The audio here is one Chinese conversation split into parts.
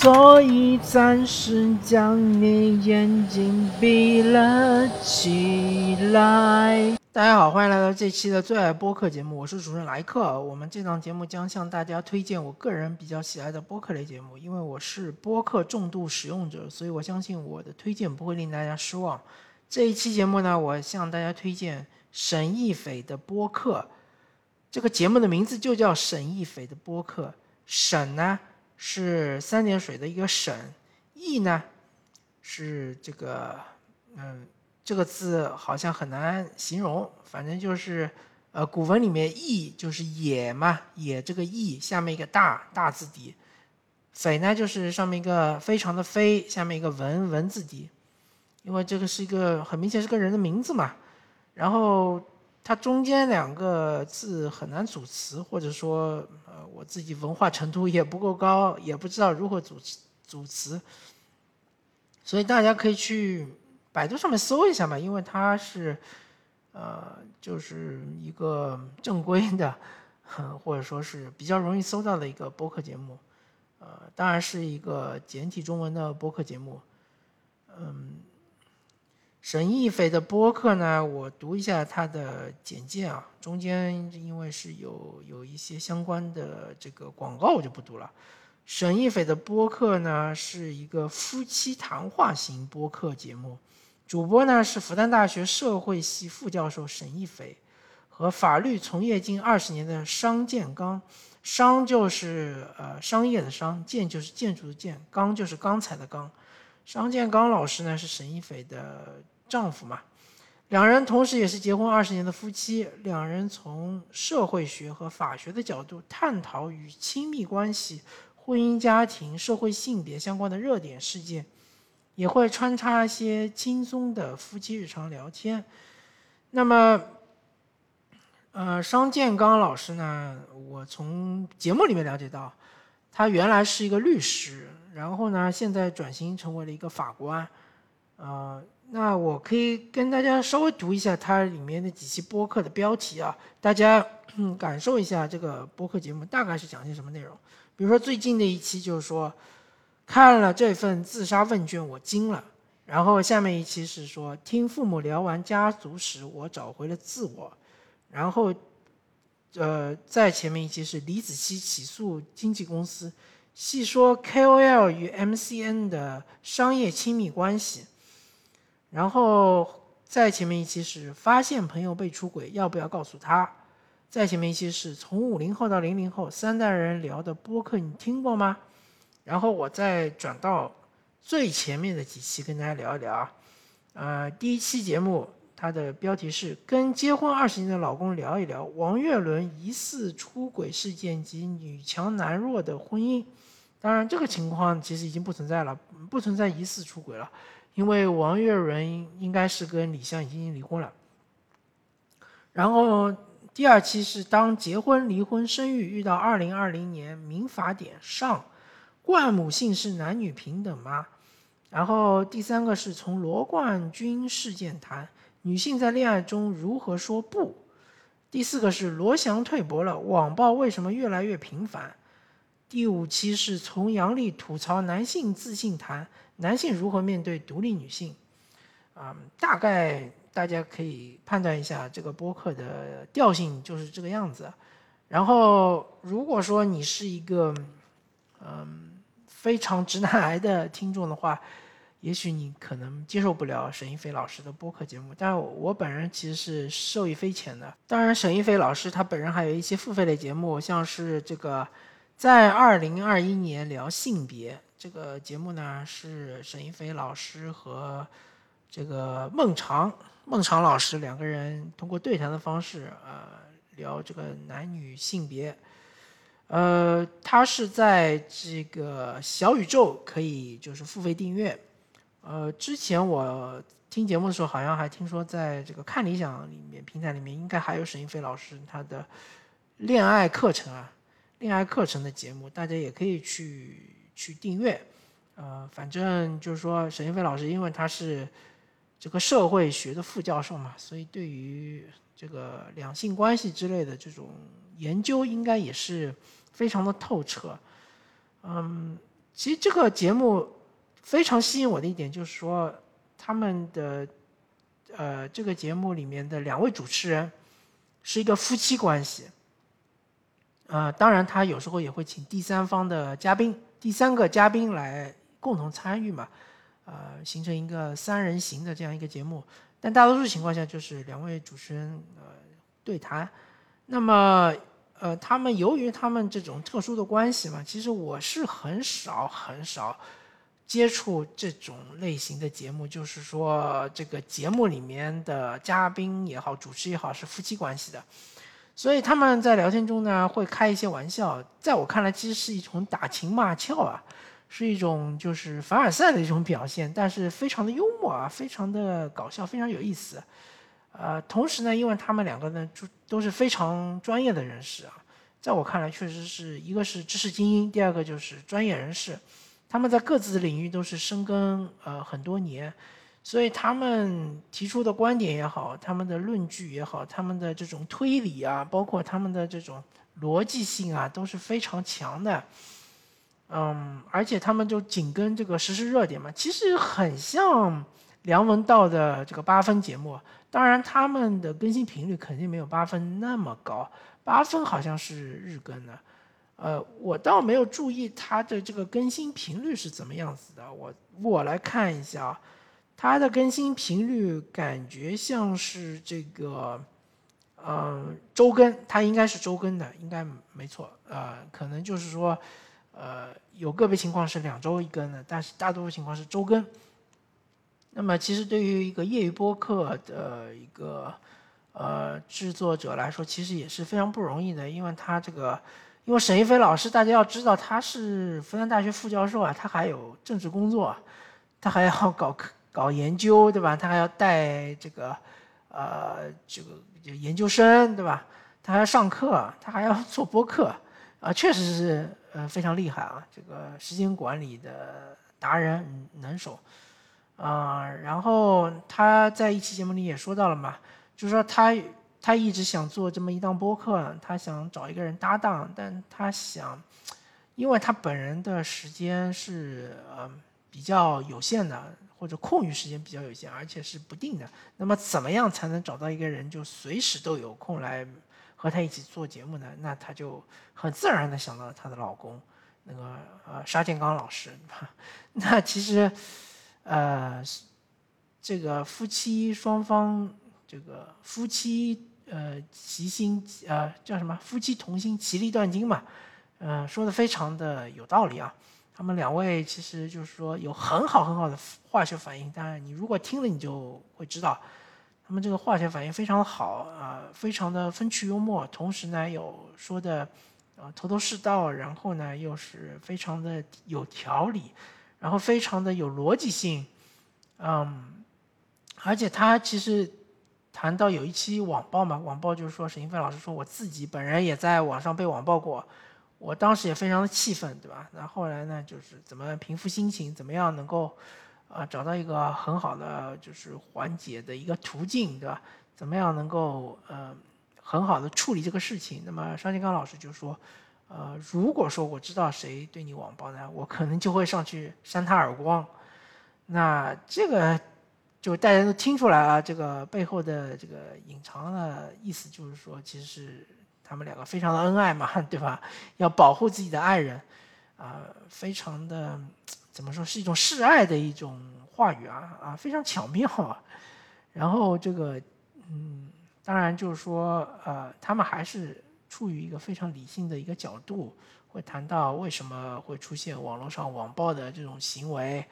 所以暂时将你眼睛闭了起来。大家好，欢迎来到这期的最爱播客节目，我是主持人莱克。我们这档节目将向大家推荐我个人比较喜爱的播客类节目，因为我是播客重度使用者，所以我相信我的推荐不会令大家失望。这一期节目呢，我向大家推荐沈亦斐的播客。这个节目的名字就叫沈亦斐的播客。沈呢是三点水的一个沈，亦呢是这个嗯。这个字好像很难形容，反正就是，呃，古文里面“翼”就是野嘛，野这个“翼”下面一个大大字底，“匪”呢就是上面一个非常的“非”，下面一个文文字底，因为这个是一个很明显是个人的名字嘛，然后它中间两个字很难组词，或者说，呃，我自己文化程度也不够高，也不知道如何组组词，所以大家可以去。百度上面搜一下嘛，因为它是，呃，就是一个正规的，或者说是比较容易搜到的一个播客节目，呃，当然是一个简体中文的播客节目。嗯，沈亦斐的播客呢，我读一下他的简介啊，中间因为是有有一些相关的这个广告，我就不读了。沈亦斐的播客呢，是一个夫妻谈话型播客节目。主播呢是复旦大学社会系副教授沈亦斐，和法律从业近二十年的商建刚，商就是呃商业的商，建就是建筑的建，刚就是刚才的刚，商建刚老师呢是沈亦斐的丈夫嘛，两人同时也是结婚二十年的夫妻，两人从社会学和法学的角度探讨与亲密关系、婚姻家庭、社会性别相关的热点事件。也会穿插一些轻松的夫妻日常聊天。那么，呃，商建刚老师呢，我从节目里面了解到，他原来是一个律师，然后呢，现在转型成为了一个法官。呃，那我可以跟大家稍微读一下它里面的几期播客的标题啊，大家感受一下这个播客节目大概是讲些什么内容。比如说最近的一期就是说。看了这份自杀问卷，我惊了。然后下面一期是说，听父母聊完家族史，我找回了自我。然后，呃，在前面一期是李子柒起诉经纪公司，细说 KOL 与 MCN 的商业亲密关系。然后再前面一期是发现朋友被出轨，要不要告诉他？再前面一期是从五零后到零零后三代人聊的播客，你听过吗？然后我再转到最前面的几期跟大家聊一聊啊，呃，第一期节目它的标题是跟结婚二十年的老公聊一聊王岳伦疑似出轨事件及女强男弱的婚姻。当然，这个情况其实已经不存在了，不存在疑似出轨了，因为王岳伦应该是跟李湘已经离婚了。然后第二期是当结婚、离婚、生育遇到二零二零年民法典上。冠母姓氏男女平等吗？然后第三个是从罗冠军事件谈女性在恋爱中如何说不。第四个是罗翔退博了，网暴为什么越来越频繁？第五期是从杨笠吐槽男性自信谈男性如何面对独立女性。啊，大概大家可以判断一下这个播客的调性就是这个样子。然后如果说你是一个，嗯。非常直男癌的听众的话，也许你可能接受不了沈一飞老师的播客节目，但是我本人其实是受益匪浅的。当然，沈一飞老师他本人还有一些付费类节目，像是这个在二零二一年聊性别这个节目呢，是沈一飞老师和这个孟尝孟尝老师两个人通过对谈的方式，呃，聊这个男女性别。呃，他是在这个小宇宙可以就是付费订阅。呃，之前我听节目的时候，好像还听说在这个看理想里面平台里面，应该还有沈一飞老师他的恋爱课程啊，恋爱课程的节目，大家也可以去去订阅。呃，反正就是说沈一飞老师，因为他是这个社会学的副教授嘛，所以对于这个两性关系之类的这种研究，应该也是。非常的透彻，嗯，其实这个节目非常吸引我的一点就是说，他们的呃这个节目里面的两位主持人是一个夫妻关系。呃，当然他有时候也会请第三方的嘉宾，第三个嘉宾来共同参与嘛，呃，形成一个三人行的这样一个节目。但大多数情况下就是两位主持人呃对谈。那么呃，他们由于他们这种特殊的关系嘛，其实我是很少很少接触这种类型的节目，就是说这个节目里面的嘉宾也好，主持也好是夫妻关系的。所以他们在聊天中呢，会开一些玩笑，在我看来，其实是一种打情骂俏啊，是一种就是凡尔赛的一种表现，但是非常的幽默啊，非常的搞笑，非常有意思。呃，同时呢，因为他们两个呢，就都是非常专业的人士啊，在我看来，确实是一个是知识精英，第二个就是专业人士，他们在各自的领域都是深耕呃很多年。所以他们提出的观点也好，他们的论据也好，他们的这种推理啊，包括他们的这种逻辑性啊，都是非常强的。嗯，而且他们就紧跟这个时事热点嘛，其实很像梁文道的这个八分节目。当然，他们的更新频率肯定没有八分那么高，八分好像是日更的。呃，我倒没有注意他的这个更新频率是怎么样子的。我我来看一下啊。它的更新频率感觉像是这个，呃，周更，它应该是周更的，应该没错。呃，可能就是说，呃，有个别情况是两周一更的，但是大多数情况是周更。那么，其实对于一个业余播客的一个呃制作者来说，其实也是非常不容易的，因为他这个，因为沈一飞老师，大家要知道他是复旦大学副教授啊，他还有政治工作，他还要搞课。搞研究对吧？他还要带这个，呃，这个研究生对吧？他还要上课，他还要做播客，啊，确实是呃非常厉害啊，这个时间管理的达人能手，啊，然后他在一期节目里也说到了嘛，就是说他他一直想做这么一档播客，他想找一个人搭档，但他想，因为他本人的时间是呃比较有限的。或者空余时间比较有限，而且是不定的。那么，怎么样才能找到一个人，就随时都有空来和他一起做节目呢？那他就很自然的想到了她的老公，那个呃沙建刚老师。那其实，呃，这个夫妻双方，这个夫妻呃齐心呃叫什么？夫妻同心，其利断金嘛。嗯，说的非常的有道理啊。他们两位其实就是说有很好很好的化学反应，当然你如果听了你就会知道，他们这个化学反应非常好啊，非常的风趣幽默，同时呢有说的呃头头是道，然后呢又是非常的有条理，然后非常的有逻辑性，嗯，而且他其实谈到有一期网暴嘛，网暴就是说沈一飞老师说我自己本人也在网上被网暴过。我当时也非常的气愤，对吧？那后来呢，就是怎么平复心情，怎么样能够，啊，找到一个很好的就是缓解的一个途径，对吧？怎么样能够呃很好的处理这个事情？那么商金刚老师就说，呃，如果说我知道谁对你网暴呢，我可能就会上去扇他耳光。那这个就大家都听出来啊，这个背后的这个隐藏的意思就是说，其实是。他们两个非常的恩爱嘛，对吧？要保护自己的爱人，啊，非常的怎么说是一种示爱的一种话语啊啊，非常巧妙啊。然后这个，嗯，当然就是说，呃，他们还是处于一个非常理性的一个角度，会谈到为什么会出现网络上网暴的这种行为，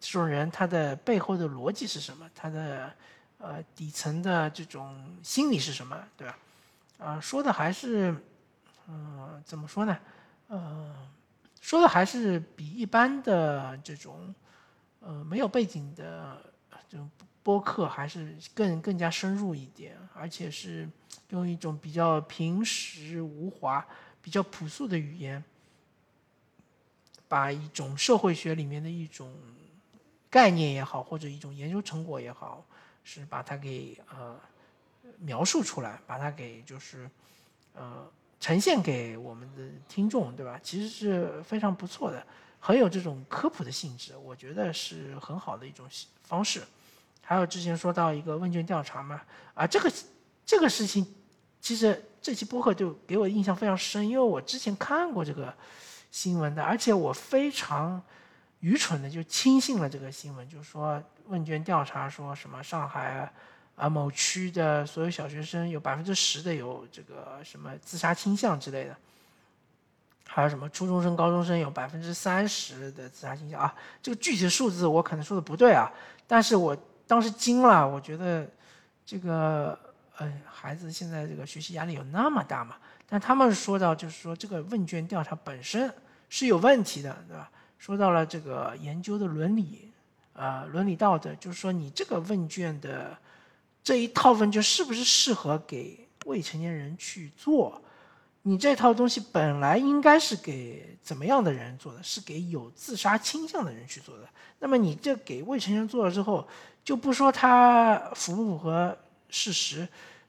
这种人他的背后的逻辑是什么？他的呃底层的这种心理是什么？对吧？啊，说的还是，嗯，怎么说呢？呃，说的还是比一般的这种，呃，没有背景的这种播客还是更更加深入一点，而且是用一种比较平实无华、比较朴素的语言，把一种社会学里面的一种概念也好，或者一种研究成果也好，是把它给呃。描述出来，把它给就是，呃，呈现给我们的听众，对吧？其实是非常不错的，很有这种科普的性质，我觉得是很好的一种方式。还有之前说到一个问卷调查嘛，啊，这个这个事情，其实这期播客就给我印象非常深，因为我之前看过这个新闻的，而且我非常愚蠢的就轻信了这个新闻，就是说问卷调查说什么上海啊某区的所有小学生有百分之十的有这个什么自杀倾向之类的，还有什么初中生、高中生有百分之三十的自杀倾向啊，这个具体的数字我可能说的不对啊，但是我。当时惊了，我觉得这个呃孩子现在这个学习压力有那么大嘛？但他们说到就是说这个问卷调查本身是有问题的，对吧？说到了这个研究的伦理，呃伦理道德，就是说你这个问卷的这一套问卷是不是适合给未成年人去做？你这套东西本来应该是给怎么样的人做的？是给有自杀倾向的人去做的。那么你这给未成年人做了之后，就不说它符不符合事实，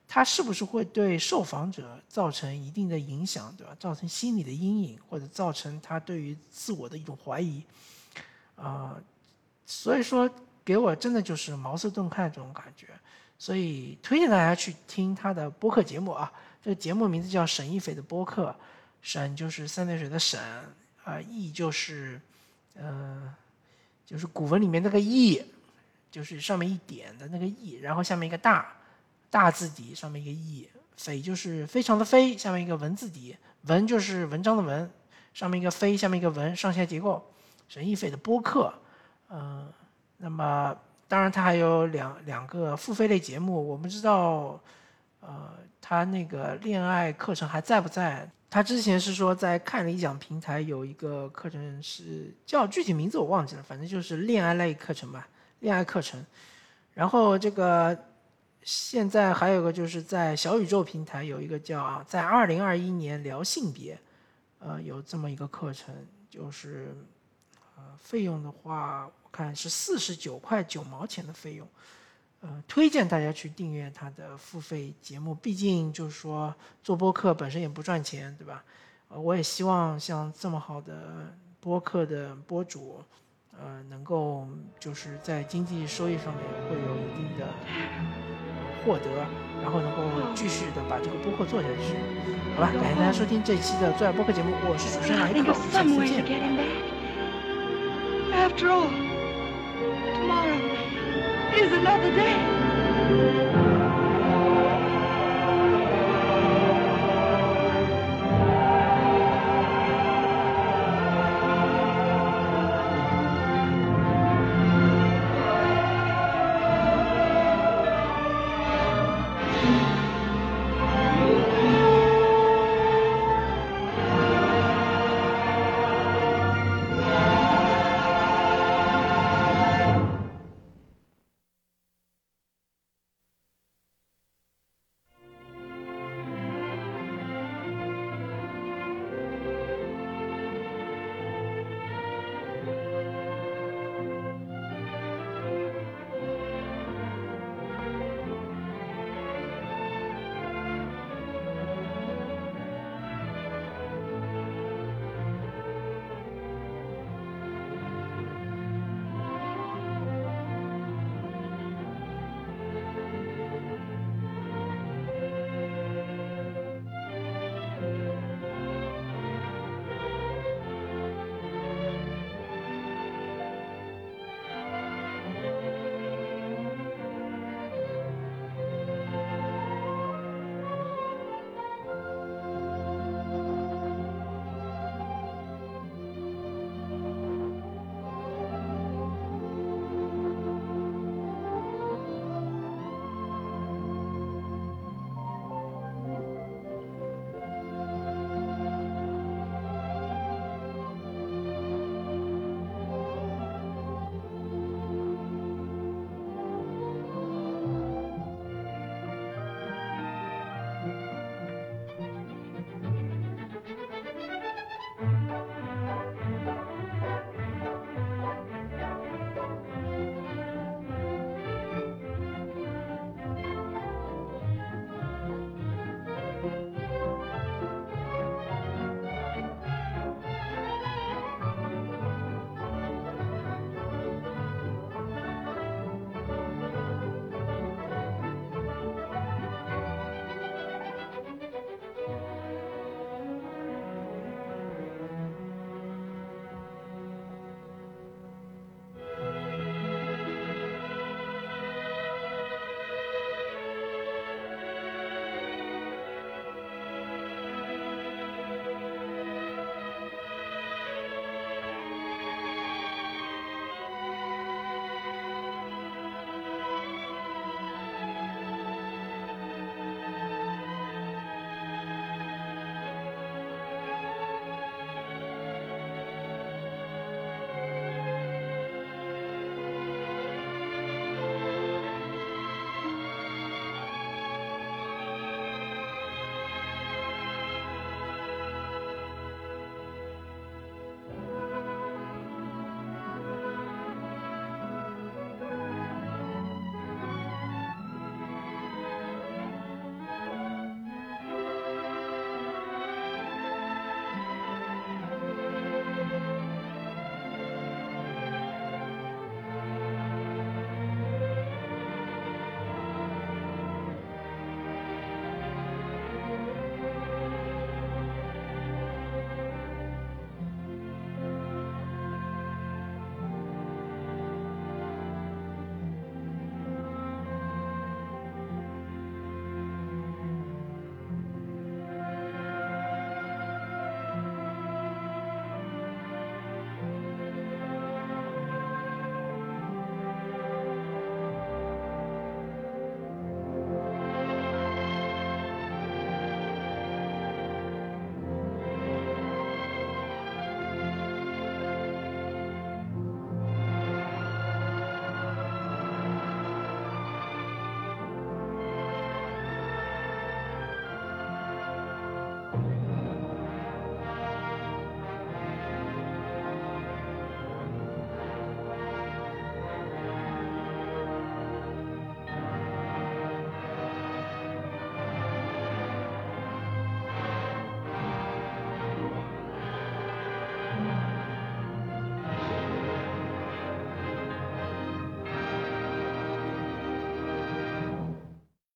它是不是会对受访者造成一定的影响，对吧？造成心理的阴影，或者造成他对于自我的一种怀疑，啊，所以说给我真的就是茅塞顿开这种感觉。所以推荐大家去听他的播客节目啊。这个节目名字叫沈一斐的播客，沈就是三点水的沈，啊，易就是，呃，就是古文里面那个易，就是上面一点的那个易，然后下面一个大，大字底上面一个易，斐就是非常的非，下面一个文字底，文就是文章的文，上面一个非，下面一个文，上下结构，沈一斐的播客，嗯，那么当然他还有两两个付费类节目，我不知道。呃，他那个恋爱课程还在不在？他之前是说在看理想平台有一个课程是叫具体名字我忘记了，反正就是恋爱类课程吧，恋爱课程。然后这个现在还有个就是在小宇宙平台有一个叫在二零二一年聊性别，呃，有这么一个课程，就是费用的话，我看是四十九块九毛钱的费用。呃，推荐大家去订阅他的付费节目，毕竟就是说做播客本身也不赚钱，对吧？呃，我也希望像这么好的播客的播主，呃，能够就是在经济收益上面会有一定的获得，然后能够继续的把这个播客做下去。好吧，感谢大家收听这期的最爱播客节目，我是主持人来客，下次见。After all, tomorrow is another day.